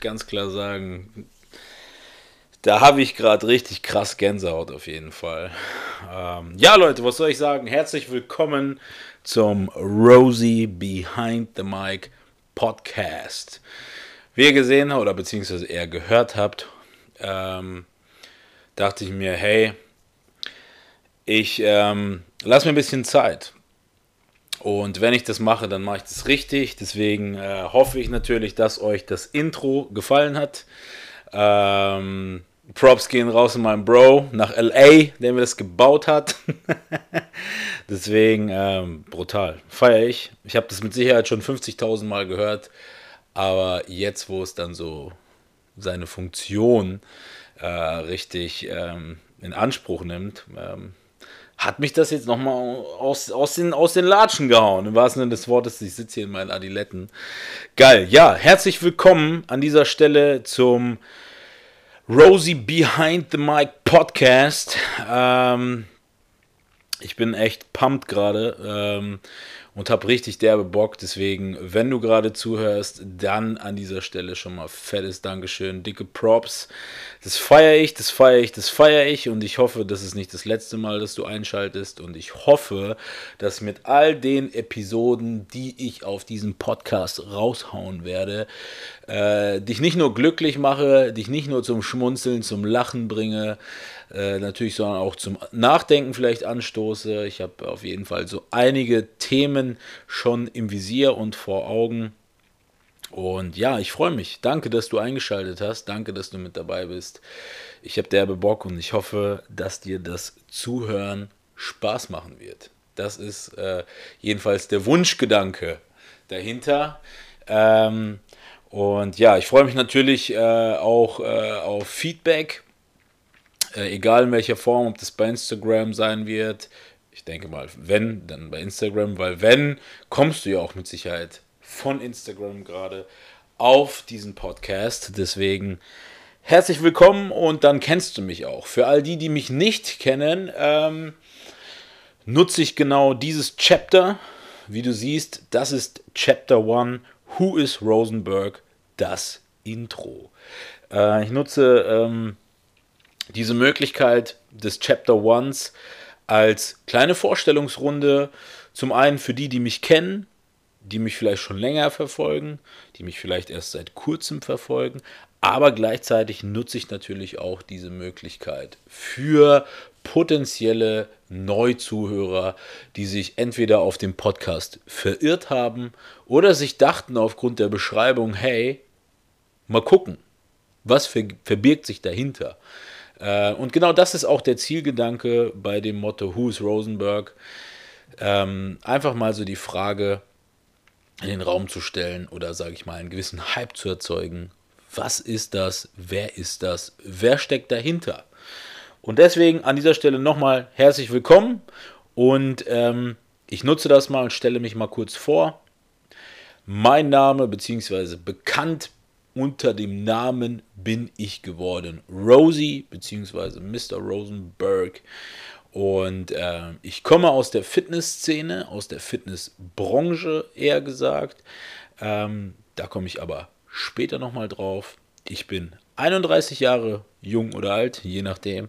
Ganz klar sagen, da habe ich gerade richtig krass Gänsehaut auf jeden Fall. Ähm, ja, Leute, was soll ich sagen? Herzlich willkommen zum Rosie Behind the Mic Podcast. Wie ihr gesehen oder beziehungsweise eher gehört habt, ähm, dachte ich mir, hey, ich ähm, lass mir ein bisschen Zeit. Und wenn ich das mache, dann mache ich das richtig. Deswegen äh, hoffe ich natürlich, dass euch das Intro gefallen hat. Ähm, Props gehen raus in meinen Bro nach LA, der mir das gebaut hat. Deswegen ähm, brutal. Feier ich. Ich habe das mit Sicherheit schon 50.000 Mal gehört. Aber jetzt, wo es dann so seine Funktion äh, richtig ähm, in Anspruch nimmt, ähm, hat mich das jetzt nochmal aus, aus, den, aus den Latschen gehauen. Im wahrsten Sinne des Wortes, ich sitze hier in meinen Adiletten. Geil. Ja, herzlich willkommen an dieser Stelle zum Rosie Behind the Mic Podcast. Ähm, ich bin echt pumped gerade. Ähm, und habe richtig derbe Bock. Deswegen, wenn du gerade zuhörst, dann an dieser Stelle schon mal fettes Dankeschön, dicke Props. Das feiere ich, das feiere ich, das feiere ich und ich hoffe, das ist nicht das letzte Mal, dass du einschaltest und ich hoffe, dass mit all den Episoden, die ich auf diesem Podcast raushauen werde, äh, dich nicht nur glücklich mache, dich nicht nur zum Schmunzeln, zum Lachen bringe, äh, natürlich, sondern auch zum Nachdenken vielleicht anstoße. Ich habe auf jeden Fall so einige Themen schon im Visier und vor Augen. Und ja, ich freue mich. Danke, dass du eingeschaltet hast. Danke, dass du mit dabei bist. Ich habe derbe Bock und ich hoffe, dass dir das Zuhören Spaß machen wird. Das ist äh, jedenfalls der Wunschgedanke dahinter. Ähm, und ja, ich freue mich natürlich äh, auch äh, auf Feedback. Äh, egal in welcher Form, ob das bei Instagram sein wird. Ich denke mal, wenn, dann bei Instagram, weil wenn, kommst du ja auch mit Sicherheit von Instagram gerade auf diesen Podcast. Deswegen herzlich willkommen und dann kennst du mich auch. Für all die, die mich nicht kennen, ähm, nutze ich genau dieses Chapter. Wie du siehst, das ist Chapter 1. Who is Rosenberg? Das Intro. Äh, ich nutze ähm, diese Möglichkeit des Chapter Ones als kleine Vorstellungsrunde, zum einen für die, die mich kennen, die mich vielleicht schon länger verfolgen, die mich vielleicht erst seit kurzem verfolgen, aber gleichzeitig nutze ich natürlich auch diese Möglichkeit für potenzielle Neuzuhörer, die sich entweder auf dem Podcast verirrt haben oder sich dachten aufgrund der Beschreibung, hey, mal gucken, was verbirgt sich dahinter. Äh, und genau das ist auch der Zielgedanke bei dem Motto Who's Rosenberg. Ähm, einfach mal so die Frage in den Raum zu stellen oder sage ich mal einen gewissen Hype zu erzeugen. Was ist das? Wer ist das? Wer steckt dahinter? Und deswegen an dieser Stelle nochmal herzlich willkommen und ähm, ich nutze das mal und stelle mich mal kurz vor. Mein Name bzw. bekannt unter dem Namen bin ich geworden. Rosie bzw. Mr. Rosenberg. Und äh, ich komme aus der Fitnessszene, aus der Fitnessbranche eher gesagt. Ähm, da komme ich aber später nochmal drauf. Ich bin 31 Jahre jung oder alt, je nachdem.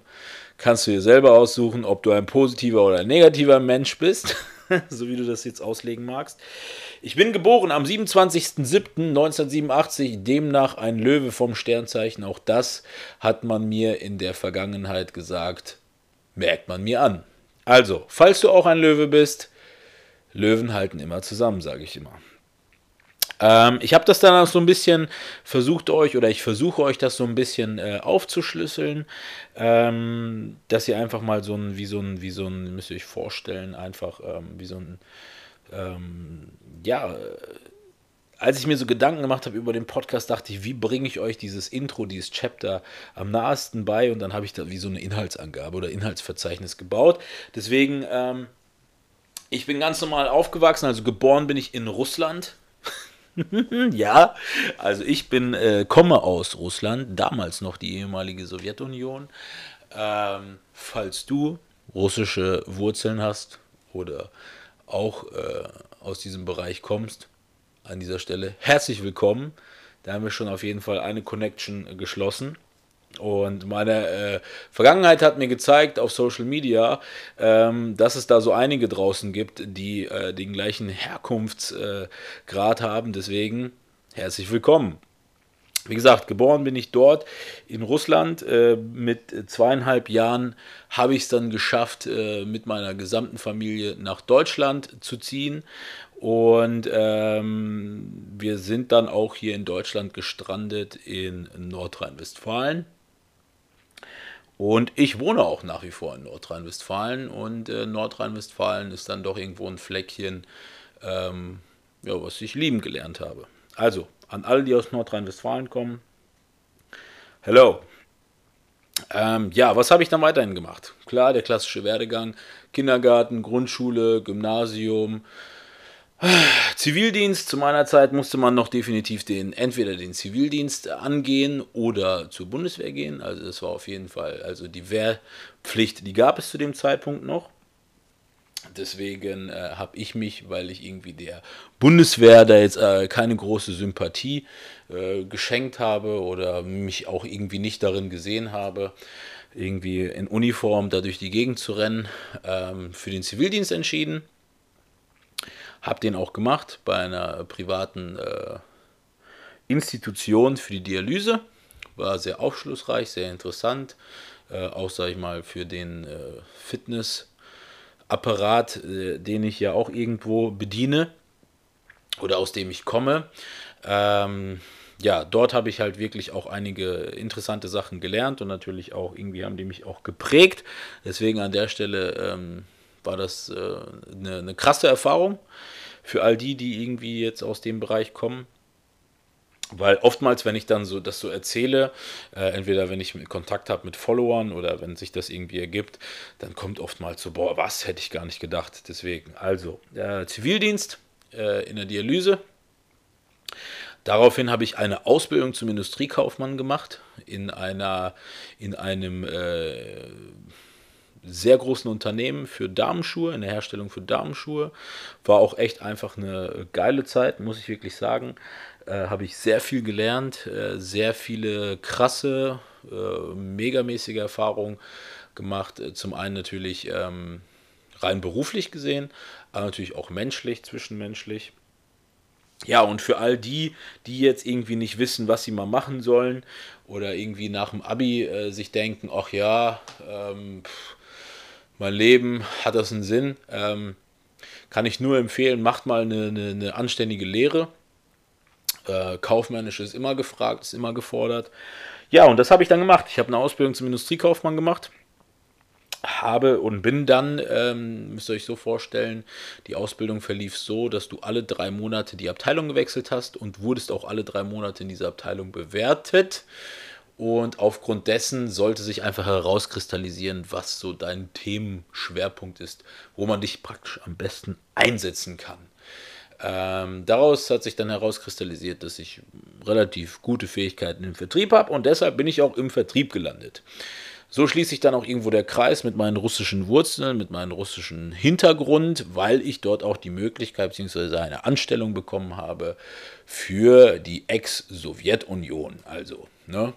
Kannst du dir selber aussuchen, ob du ein positiver oder ein negativer Mensch bist, so wie du das jetzt auslegen magst. Ich bin geboren am 27.07.1987, demnach ein Löwe vom Sternzeichen. Auch das hat man mir in der Vergangenheit gesagt, merkt man mir an. Also, falls du auch ein Löwe bist, Löwen halten immer zusammen, sage ich immer. Ähm, ich habe das dann auch so ein bisschen versucht euch, oder ich versuche euch das so ein bisschen äh, aufzuschlüsseln, ähm, dass ihr einfach mal so ein, wie so ein, wie so ein, müsst ihr euch vorstellen, einfach ähm, wie so ein ähm, ja, als ich mir so Gedanken gemacht habe über den Podcast, dachte ich, wie bringe ich euch dieses Intro, dieses Chapter am nahesten bei? Und dann habe ich da wie so eine Inhaltsangabe oder Inhaltsverzeichnis gebaut. Deswegen, ähm, ich bin ganz normal aufgewachsen, also geboren bin ich in Russland. ja, also ich bin, äh, komme aus Russland, damals noch die ehemalige Sowjetunion. Ähm, falls du russische Wurzeln hast oder auch äh, aus diesem Bereich kommst, an dieser Stelle herzlich willkommen. Da haben wir schon auf jeden Fall eine Connection geschlossen. Und meine äh, Vergangenheit hat mir gezeigt auf Social Media, ähm, dass es da so einige draußen gibt, die äh, den gleichen Herkunftsgrad äh, haben. Deswegen herzlich willkommen. Wie gesagt, geboren bin ich dort in Russland. Äh, mit zweieinhalb Jahren habe ich es dann geschafft, äh, mit meiner gesamten Familie nach Deutschland zu ziehen. Und ähm, wir sind dann auch hier in Deutschland gestrandet in Nordrhein-Westfalen. Und ich wohne auch nach wie vor in Nordrhein-Westfalen. Und äh, Nordrhein-Westfalen ist dann doch irgendwo ein Fleckchen, ähm, ja, was ich lieben gelernt habe. Also, an alle, die aus Nordrhein-Westfalen kommen. Hello. Ähm, ja, was habe ich dann weiterhin gemacht? Klar, der klassische Werdegang. Kindergarten, Grundschule, Gymnasium, Zivildienst. Zu meiner Zeit musste man noch definitiv den, entweder den Zivildienst angehen oder zur Bundeswehr gehen. Also das war auf jeden Fall, also die Wehrpflicht, die gab es zu dem Zeitpunkt noch. Deswegen äh, habe ich mich, weil ich irgendwie der Bundeswehr da jetzt äh, keine große Sympathie äh, geschenkt habe oder mich auch irgendwie nicht darin gesehen habe, irgendwie in Uniform da durch die Gegend zu rennen, ähm, für den Zivildienst entschieden. Habe den auch gemacht bei einer privaten äh, Institution für die Dialyse. War sehr aufschlussreich, sehr interessant. Äh, auch, sage ich mal, für den äh, Fitness- Apparat, äh, den ich ja auch irgendwo bediene oder aus dem ich komme. Ähm, ja, dort habe ich halt wirklich auch einige interessante Sachen gelernt und natürlich auch irgendwie haben die mich auch geprägt. Deswegen an der Stelle ähm, war das äh, eine, eine krasse Erfahrung für all die, die irgendwie jetzt aus dem Bereich kommen. Weil oftmals, wenn ich dann so das so erzähle, äh, entweder wenn ich Kontakt habe mit Followern oder wenn sich das irgendwie ergibt, dann kommt oftmals so, boah, was hätte ich gar nicht gedacht. Deswegen, also, äh, Zivildienst äh, in der Dialyse. Daraufhin habe ich eine Ausbildung zum Industriekaufmann gemacht in einer, in einem äh, sehr großen Unternehmen für Damenschuhe, in der Herstellung für Damenschuhe. War auch echt einfach eine geile Zeit, muss ich wirklich sagen äh, habe ich sehr viel gelernt, äh, sehr viele krasse, äh, megamäßige Erfahrungen gemacht. Äh, zum einen natürlich ähm, rein beruflich gesehen, aber natürlich auch menschlich, zwischenmenschlich. Ja, und für all die, die jetzt irgendwie nicht wissen, was sie mal machen sollen oder irgendwie nach dem Abi äh, sich denken, ach ja, ähm, pff, mein Leben hat das einen Sinn, ähm, kann ich nur empfehlen, macht mal eine, eine, eine anständige Lehre äh, kaufmännisch ist immer gefragt, ist immer gefordert. Ja, und das habe ich dann gemacht. Ich habe eine Ausbildung zum Industriekaufmann gemacht. Habe und bin dann, ähm, müsst ihr euch so vorstellen, die Ausbildung verlief so, dass du alle drei Monate die Abteilung gewechselt hast und wurdest auch alle drei Monate in dieser Abteilung bewertet. Und aufgrund dessen sollte sich einfach herauskristallisieren, was so dein Themenschwerpunkt ist, wo man dich praktisch am besten einsetzen kann. Ähm, daraus hat sich dann herauskristallisiert, dass ich relativ gute Fähigkeiten im Vertrieb habe und deshalb bin ich auch im Vertrieb gelandet. So schließt sich dann auch irgendwo der Kreis mit meinen russischen Wurzeln, mit meinem russischen Hintergrund, weil ich dort auch die Möglichkeit bzw. eine Anstellung bekommen habe für die Ex-Sowjetunion. Also, ne?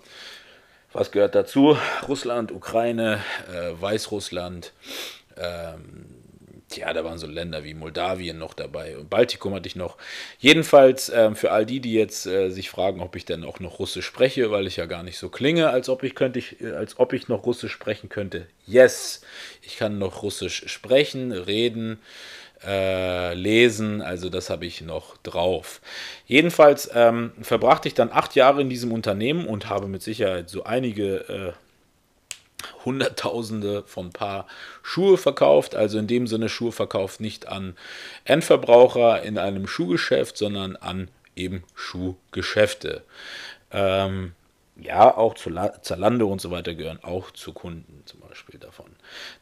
Was gehört dazu? Russland, Ukraine, äh, Weißrussland, ähm, ja, da waren so Länder wie Moldawien noch dabei und Baltikum hatte ich noch. Jedenfalls ähm, für all die, die jetzt äh, sich fragen, ob ich denn auch noch Russisch spreche, weil ich ja gar nicht so klinge, als ob ich könnte, ich, äh, als ob ich noch Russisch sprechen könnte. Yes, ich kann noch Russisch sprechen, reden, äh, lesen, also das habe ich noch drauf. Jedenfalls ähm, verbrachte ich dann acht Jahre in diesem Unternehmen und habe mit Sicherheit so einige äh, Hunderttausende von Paar Schuhe verkauft. Also in dem Sinne Schuhe verkauft nicht an Endverbraucher in einem Schuhgeschäft, sondern an eben Schuhgeschäfte. Ähm, ja, auch zu Zalando und so weiter gehören auch zu Kunden zum Beispiel davon.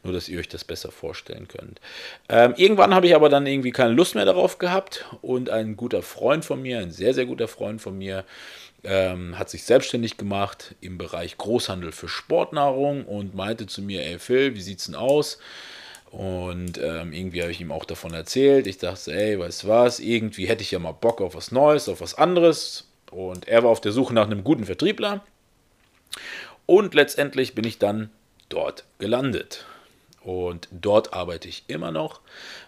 Nur, dass ihr euch das besser vorstellen könnt. Ähm, irgendwann habe ich aber dann irgendwie keine Lust mehr darauf gehabt und ein guter Freund von mir, ein sehr, sehr guter Freund von mir, ähm, hat sich selbstständig gemacht im Bereich Großhandel für Sportnahrung und meinte zu mir, ey Phil, wie sieht's denn aus? Und ähm, irgendwie habe ich ihm auch davon erzählt. Ich dachte, ey, weißt du was, irgendwie hätte ich ja mal Bock auf was Neues, auf was anderes. Und er war auf der Suche nach einem guten Vertriebler. Und letztendlich bin ich dann dort gelandet. Und dort arbeite ich immer noch.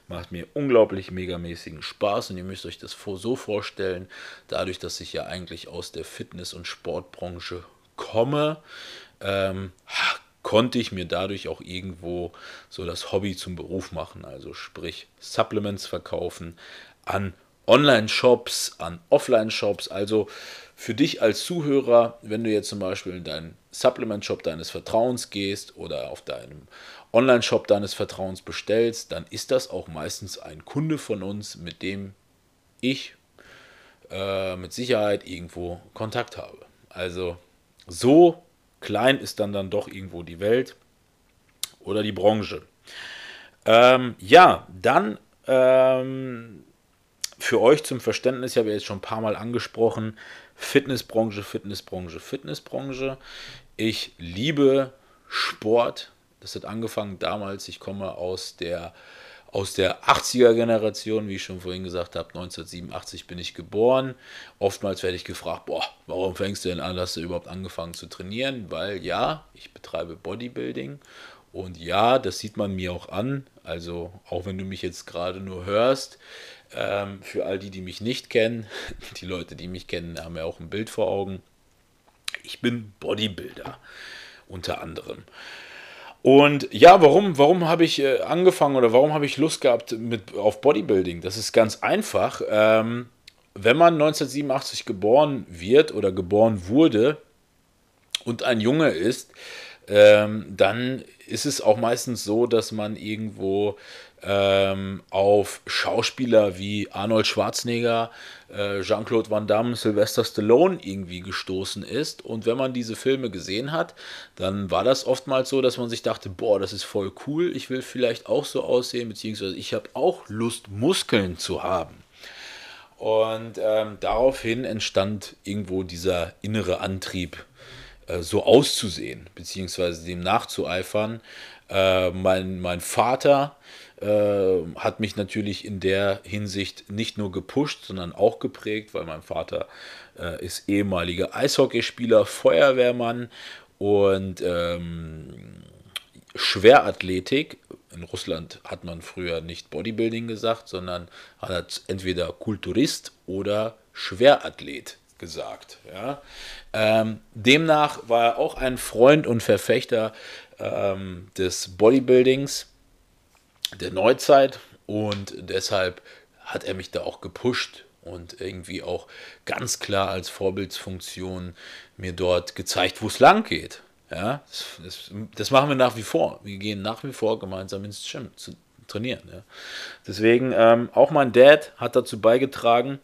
Macht mir unglaublich megamäßigen Spaß. Und ihr müsst euch das so vorstellen, dadurch, dass ich ja eigentlich aus der Fitness- und Sportbranche komme, ähm, konnte ich mir dadurch auch irgendwo so das Hobby zum Beruf machen. Also sprich Supplements verkaufen an Online-Shops, an Offline-Shops. Also für dich als Zuhörer, wenn du jetzt zum Beispiel in deinen Supplement-Shop deines Vertrauens gehst oder auf deinem Online-Shop deines Vertrauens bestellst, dann ist das auch meistens ein Kunde von uns, mit dem ich äh, mit Sicherheit irgendwo Kontakt habe. Also so klein ist dann dann doch irgendwo die Welt oder die Branche. Ähm, ja, dann ähm, für euch zum Verständnis, ich habe jetzt schon ein paar Mal angesprochen, Fitnessbranche, Fitnessbranche, Fitnessbranche. Ich liebe Sport. Das hat angefangen damals. Ich komme aus der, aus der 80er Generation, wie ich schon vorhin gesagt habe. 1987 bin ich geboren. Oftmals werde ich gefragt, boah, warum fängst du denn an, hast du überhaupt angefangen zu trainieren? Weil ja, ich betreibe Bodybuilding. Und ja, das sieht man mir auch an. Also auch wenn du mich jetzt gerade nur hörst, ähm, für all die, die mich nicht kennen, die Leute, die mich kennen, haben ja auch ein Bild vor Augen. Ich bin Bodybuilder unter anderem. Und ja, warum, warum habe ich äh, angefangen oder warum habe ich Lust gehabt mit, auf Bodybuilding? Das ist ganz einfach. Ähm, wenn man 1987 geboren wird oder geboren wurde und ein Junge ist, ähm, dann ist es auch meistens so, dass man irgendwo ähm, auf Schauspieler wie Arnold Schwarzenegger, äh, Jean-Claude Van Damme, Sylvester Stallone irgendwie gestoßen ist. Und wenn man diese Filme gesehen hat, dann war das oftmals so, dass man sich dachte, boah, das ist voll cool, ich will vielleicht auch so aussehen, beziehungsweise ich habe auch Lust, Muskeln zu haben. Und ähm, daraufhin entstand irgendwo dieser innere Antrieb, äh, so auszusehen, beziehungsweise dem nachzueifern. Äh, mein, mein Vater hat mich natürlich in der Hinsicht nicht nur gepusht, sondern auch geprägt, weil mein Vater äh, ist ehemaliger Eishockeyspieler, Feuerwehrmann und ähm, Schwerathletik. In Russland hat man früher nicht Bodybuilding gesagt, sondern hat entweder Kulturist oder Schwerathlet gesagt. Ja. Ähm, demnach war er auch ein Freund und Verfechter ähm, des Bodybuildings der Neuzeit und deshalb hat er mich da auch gepusht und irgendwie auch ganz klar als Vorbildsfunktion mir dort gezeigt, wo es lang geht. Ja, das, das, machen wir nach wie vor. Wir gehen nach wie vor gemeinsam ins Gym zu trainieren. Ja. Deswegen, ähm, auch mein Dad hat dazu beigetragen,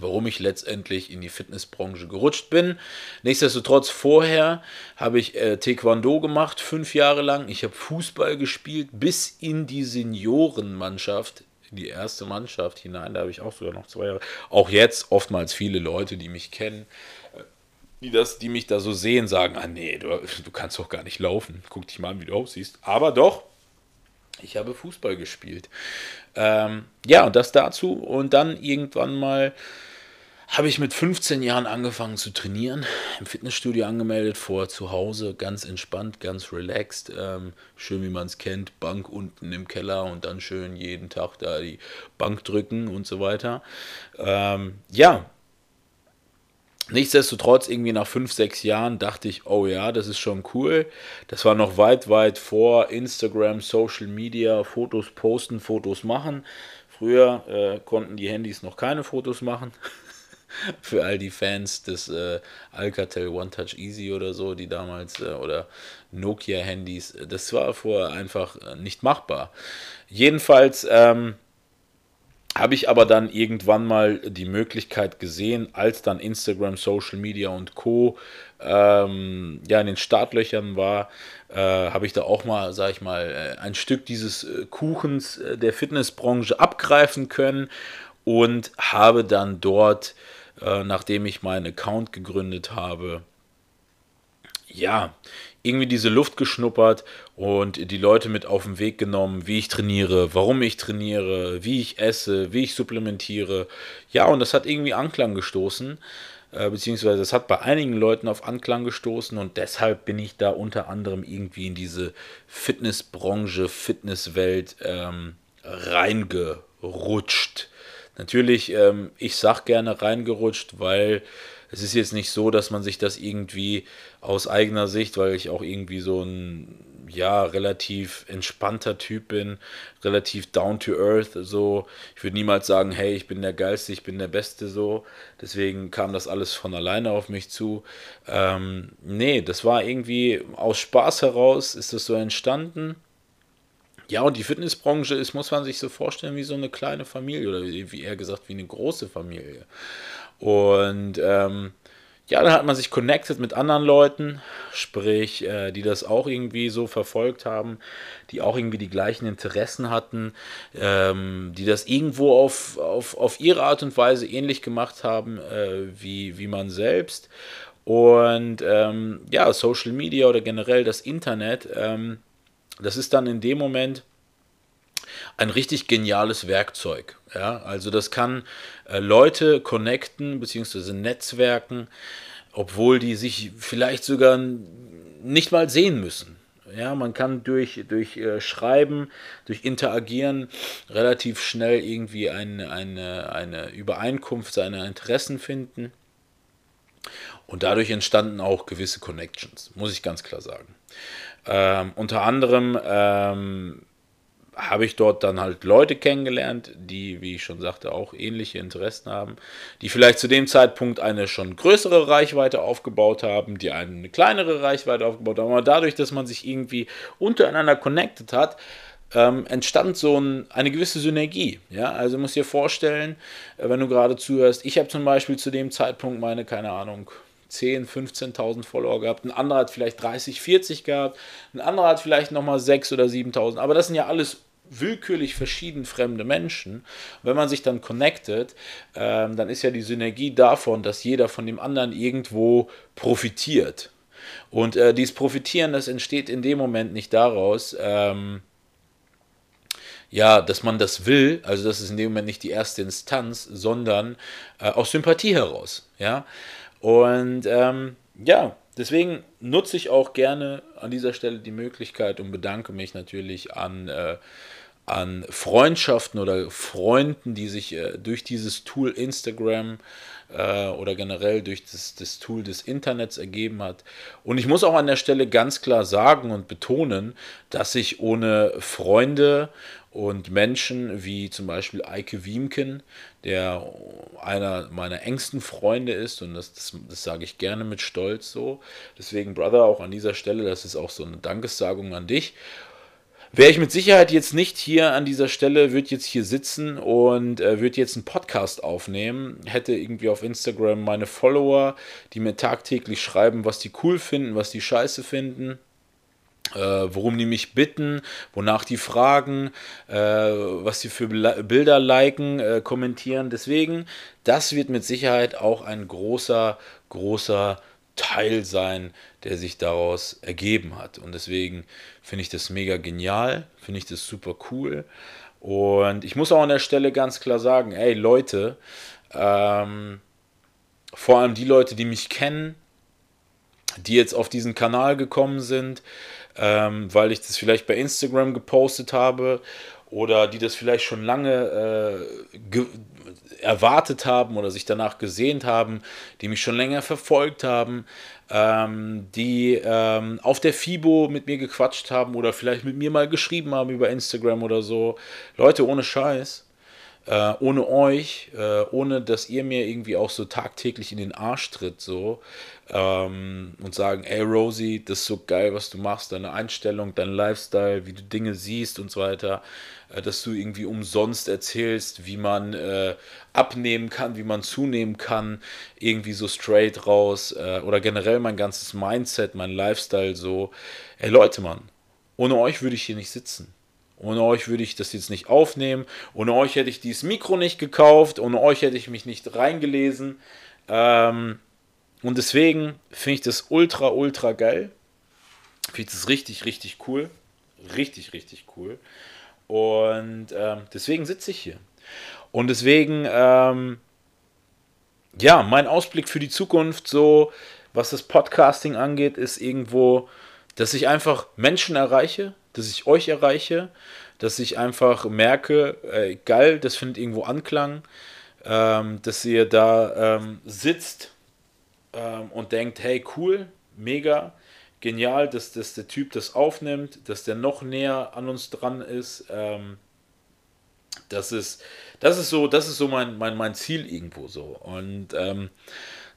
warum ich letztendlich in die Fitnessbranche gerutscht bin. Nichtsdestotrotz, vorher habe ich äh, Taekwondo gemacht, fünf Jahre lang. Ich habe Fußball gespielt bis in die Seniorenmannschaft, in die erste Mannschaft hinein. Da habe ich auch sogar noch zwei Jahre. Auch jetzt oftmals viele Leute, die mich kennen, äh, die, das, die mich da so sehen, sagen, ah nee, du, du kannst doch gar nicht laufen. Guck dich mal an, wie du aussiehst. Aber doch, ich habe Fußball gespielt. Ähm, ja, und das dazu. Und dann irgendwann mal habe ich mit 15 Jahren angefangen zu trainieren, im Fitnessstudio angemeldet, vor zu Hause, ganz entspannt, ganz relaxed, ähm, schön wie man es kennt, Bank unten im Keller und dann schön jeden Tag da die Bank drücken und so weiter. Ähm, ja, Nichtsdestotrotz, irgendwie nach fünf, sechs Jahren dachte ich, oh ja, das ist schon cool. Das war noch weit, weit vor Instagram, Social Media, Fotos posten, Fotos machen. Früher äh, konnten die Handys noch keine Fotos machen. Für all die Fans des äh, Alcatel One Touch Easy oder so, die damals, äh, oder Nokia-Handys, das war vorher einfach äh, nicht machbar. Jedenfalls, ähm, habe ich aber dann irgendwann mal die Möglichkeit gesehen, als dann Instagram, Social Media und Co. Ähm, ja in den Startlöchern war, äh, habe ich da auch mal, sag ich mal, äh, ein Stück dieses äh, Kuchens äh, der Fitnessbranche abgreifen können und habe dann dort, äh, nachdem ich meinen Account gegründet habe, ja, irgendwie diese Luft geschnuppert und die Leute mit auf den Weg genommen, wie ich trainiere, warum ich trainiere, wie ich esse, wie ich supplementiere. Ja, und das hat irgendwie Anklang gestoßen, äh, beziehungsweise es hat bei einigen Leuten auf Anklang gestoßen und deshalb bin ich da unter anderem irgendwie in diese Fitnessbranche, Fitnesswelt ähm, reingerutscht. Natürlich, ähm, ich sag gerne reingerutscht, weil es ist jetzt nicht so, dass man sich das irgendwie aus eigener Sicht, weil ich auch irgendwie so ein ja relativ entspannter Typ bin, relativ down to earth, so ich würde niemals sagen, hey, ich bin der geilste, ich bin der beste so. Deswegen kam das alles von alleine auf mich zu. Ähm, nee, das war irgendwie aus Spaß heraus ist das so entstanden. Ja, und die Fitnessbranche ist, muss man sich so vorstellen, wie so eine kleine Familie oder wie eher gesagt, wie eine große Familie. Und ähm, ja, dann hat man sich connected mit anderen Leuten, sprich, äh, die das auch irgendwie so verfolgt haben, die auch irgendwie die gleichen Interessen hatten, ähm, die das irgendwo auf, auf, auf ihre Art und Weise ähnlich gemacht haben äh, wie, wie man selbst. Und ähm, ja, Social Media oder generell das Internet, ähm, das ist dann in dem Moment ein richtig geniales Werkzeug. Ja? Also das kann äh, Leute connecten bzw. netzwerken, obwohl die sich vielleicht sogar nicht mal sehen müssen. Ja, man kann durch, durch äh, Schreiben, durch Interagieren relativ schnell irgendwie eine, eine, eine Übereinkunft seiner Interessen finden. Und dadurch entstanden auch gewisse Connections, muss ich ganz klar sagen. Ähm, unter anderem ähm, habe ich dort dann halt Leute kennengelernt, die, wie ich schon sagte, auch ähnliche Interessen haben, die vielleicht zu dem Zeitpunkt eine schon größere Reichweite aufgebaut haben, die eine kleinere Reichweite aufgebaut haben. Aber dadurch, dass man sich irgendwie untereinander connected hat, ähm, entstand so ein, eine gewisse Synergie. Ja? Also muss dir vorstellen, äh, wenn du gerade zuhörst, ich habe zum Beispiel zu dem Zeitpunkt meine, keine Ahnung, 10, 15.000 Follower gehabt, ein anderer hat vielleicht 30, 40 gehabt, ein anderer hat vielleicht nochmal 6.000 oder 7.000, aber das sind ja alles willkürlich verschieden fremde Menschen. wenn man sich dann connectet, ähm, dann ist ja die Synergie davon, dass jeder von dem anderen irgendwo profitiert. Und äh, dieses Profitieren, das entsteht in dem Moment nicht daraus, ähm, ja, dass man das will, also das ist in dem Moment nicht die erste Instanz, sondern äh, aus Sympathie heraus. Ja, und ähm, ja, deswegen nutze ich auch gerne an dieser Stelle die Möglichkeit und bedanke mich natürlich an, äh, an Freundschaften oder Freunden, die sich äh, durch dieses Tool Instagram äh, oder generell durch das, das Tool des Internets ergeben hat. Und ich muss auch an der Stelle ganz klar sagen und betonen, dass ich ohne Freunde und Menschen wie zum Beispiel Eike Wiemken, der einer meiner engsten Freunde ist, und das, das, das, sage ich gerne mit Stolz so. Deswegen, Brother, auch an dieser Stelle, das ist auch so eine Dankessagung an dich. Wäre ich mit Sicherheit jetzt nicht hier an dieser Stelle, würde jetzt hier sitzen und äh, würde jetzt einen Podcast aufnehmen, hätte irgendwie auf Instagram meine Follower, die mir tagtäglich schreiben, was die cool finden, was die scheiße finden worum die mich bitten, wonach die fragen, äh, was sie für Bilder liken, äh, kommentieren. Deswegen, das wird mit Sicherheit auch ein großer, großer Teil sein, der sich daraus ergeben hat. Und deswegen finde ich das mega genial, finde ich das super cool. Und ich muss auch an der Stelle ganz klar sagen, ey Leute, ähm, vor allem die Leute, die mich kennen, die jetzt auf diesen Kanal gekommen sind, ähm, weil ich das vielleicht bei Instagram gepostet habe oder die das vielleicht schon lange äh, erwartet haben oder sich danach gesehnt haben, die mich schon länger verfolgt haben, ähm, die ähm, auf der FIBO mit mir gequatscht haben oder vielleicht mit mir mal geschrieben haben über Instagram oder so. Leute, ohne Scheiß. Äh, ohne euch, äh, ohne dass ihr mir irgendwie auch so tagtäglich in den Arsch tritt, so ähm, und sagen, ey Rosie, das ist so geil, was du machst, deine Einstellung, dein Lifestyle, wie du Dinge siehst und so weiter, äh, dass du irgendwie umsonst erzählst, wie man äh, abnehmen kann, wie man zunehmen kann, irgendwie so straight raus äh, oder generell mein ganzes Mindset, mein Lifestyle so. Ey Leute, Mann, ohne euch würde ich hier nicht sitzen. Ohne euch würde ich das jetzt nicht aufnehmen. Ohne euch hätte ich dieses Mikro nicht gekauft. Ohne euch hätte ich mich nicht reingelesen. Ähm, und deswegen finde ich das ultra, ultra geil. Finde ich das richtig, richtig cool. Richtig, richtig cool. Und ähm, deswegen sitze ich hier. Und deswegen, ähm, ja, mein Ausblick für die Zukunft, so was das Podcasting angeht, ist irgendwo, dass ich einfach Menschen erreiche, dass ich euch erreiche, dass ich einfach merke, äh, geil, das findet irgendwo Anklang, ähm, dass ihr da ähm, sitzt ähm, und denkt, hey, cool, mega, genial, dass, dass der Typ das aufnimmt, dass der noch näher an uns dran ist. Ähm, das ist, das ist so, das ist so mein, mein, mein Ziel irgendwo so. Und ähm,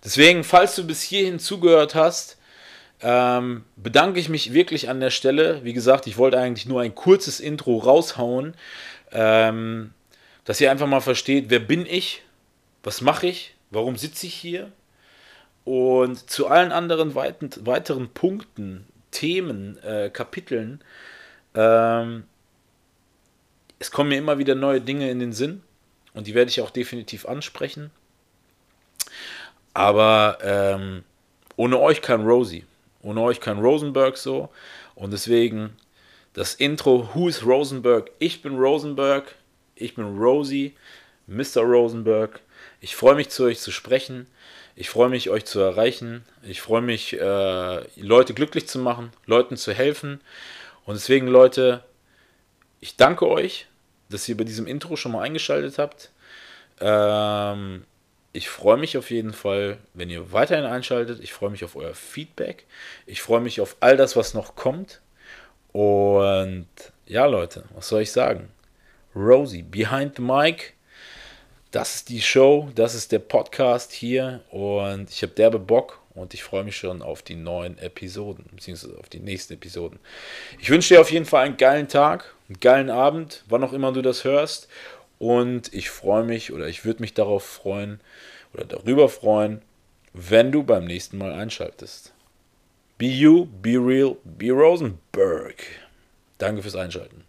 deswegen, falls du bis hierhin zugehört hast, ähm, bedanke ich mich wirklich an der Stelle. Wie gesagt, ich wollte eigentlich nur ein kurzes Intro raushauen, ähm, dass ihr einfach mal versteht, wer bin ich, was mache ich, warum sitze ich hier. Und zu allen anderen weiten, weiteren Punkten, Themen, äh, Kapiteln, ähm, es kommen mir immer wieder neue Dinge in den Sinn und die werde ich auch definitiv ansprechen. Aber ähm, ohne euch kein Rosie. Ohne euch kein Rosenberg so. Und deswegen das Intro, Who is Rosenberg? Ich bin Rosenberg, ich bin Rosie, Mr. Rosenberg. Ich freue mich zu euch zu sprechen. Ich freue mich, euch zu erreichen. Ich freue mich, äh, Leute glücklich zu machen, Leuten zu helfen. Und deswegen, Leute, ich danke euch, dass ihr bei diesem Intro schon mal eingeschaltet habt. Ähm, ich freue mich auf jeden Fall, wenn ihr weiterhin einschaltet. Ich freue mich auf euer Feedback. Ich freue mich auf all das, was noch kommt. Und ja, Leute, was soll ich sagen? Rosie, Behind the Mic. Das ist die Show, das ist der Podcast hier und ich habe derbe Bock und ich freue mich schon auf die neuen Episoden, beziehungsweise auf die nächsten Episoden. Ich wünsche dir auf jeden Fall einen geilen Tag, einen geilen Abend, wann auch immer du das hörst und ich freue mich oder ich würde mich darauf freuen oder darüber freuen, wenn du beim nächsten Mal einschaltest. Be you, be real, be Rosenberg. Danke fürs Einschalten.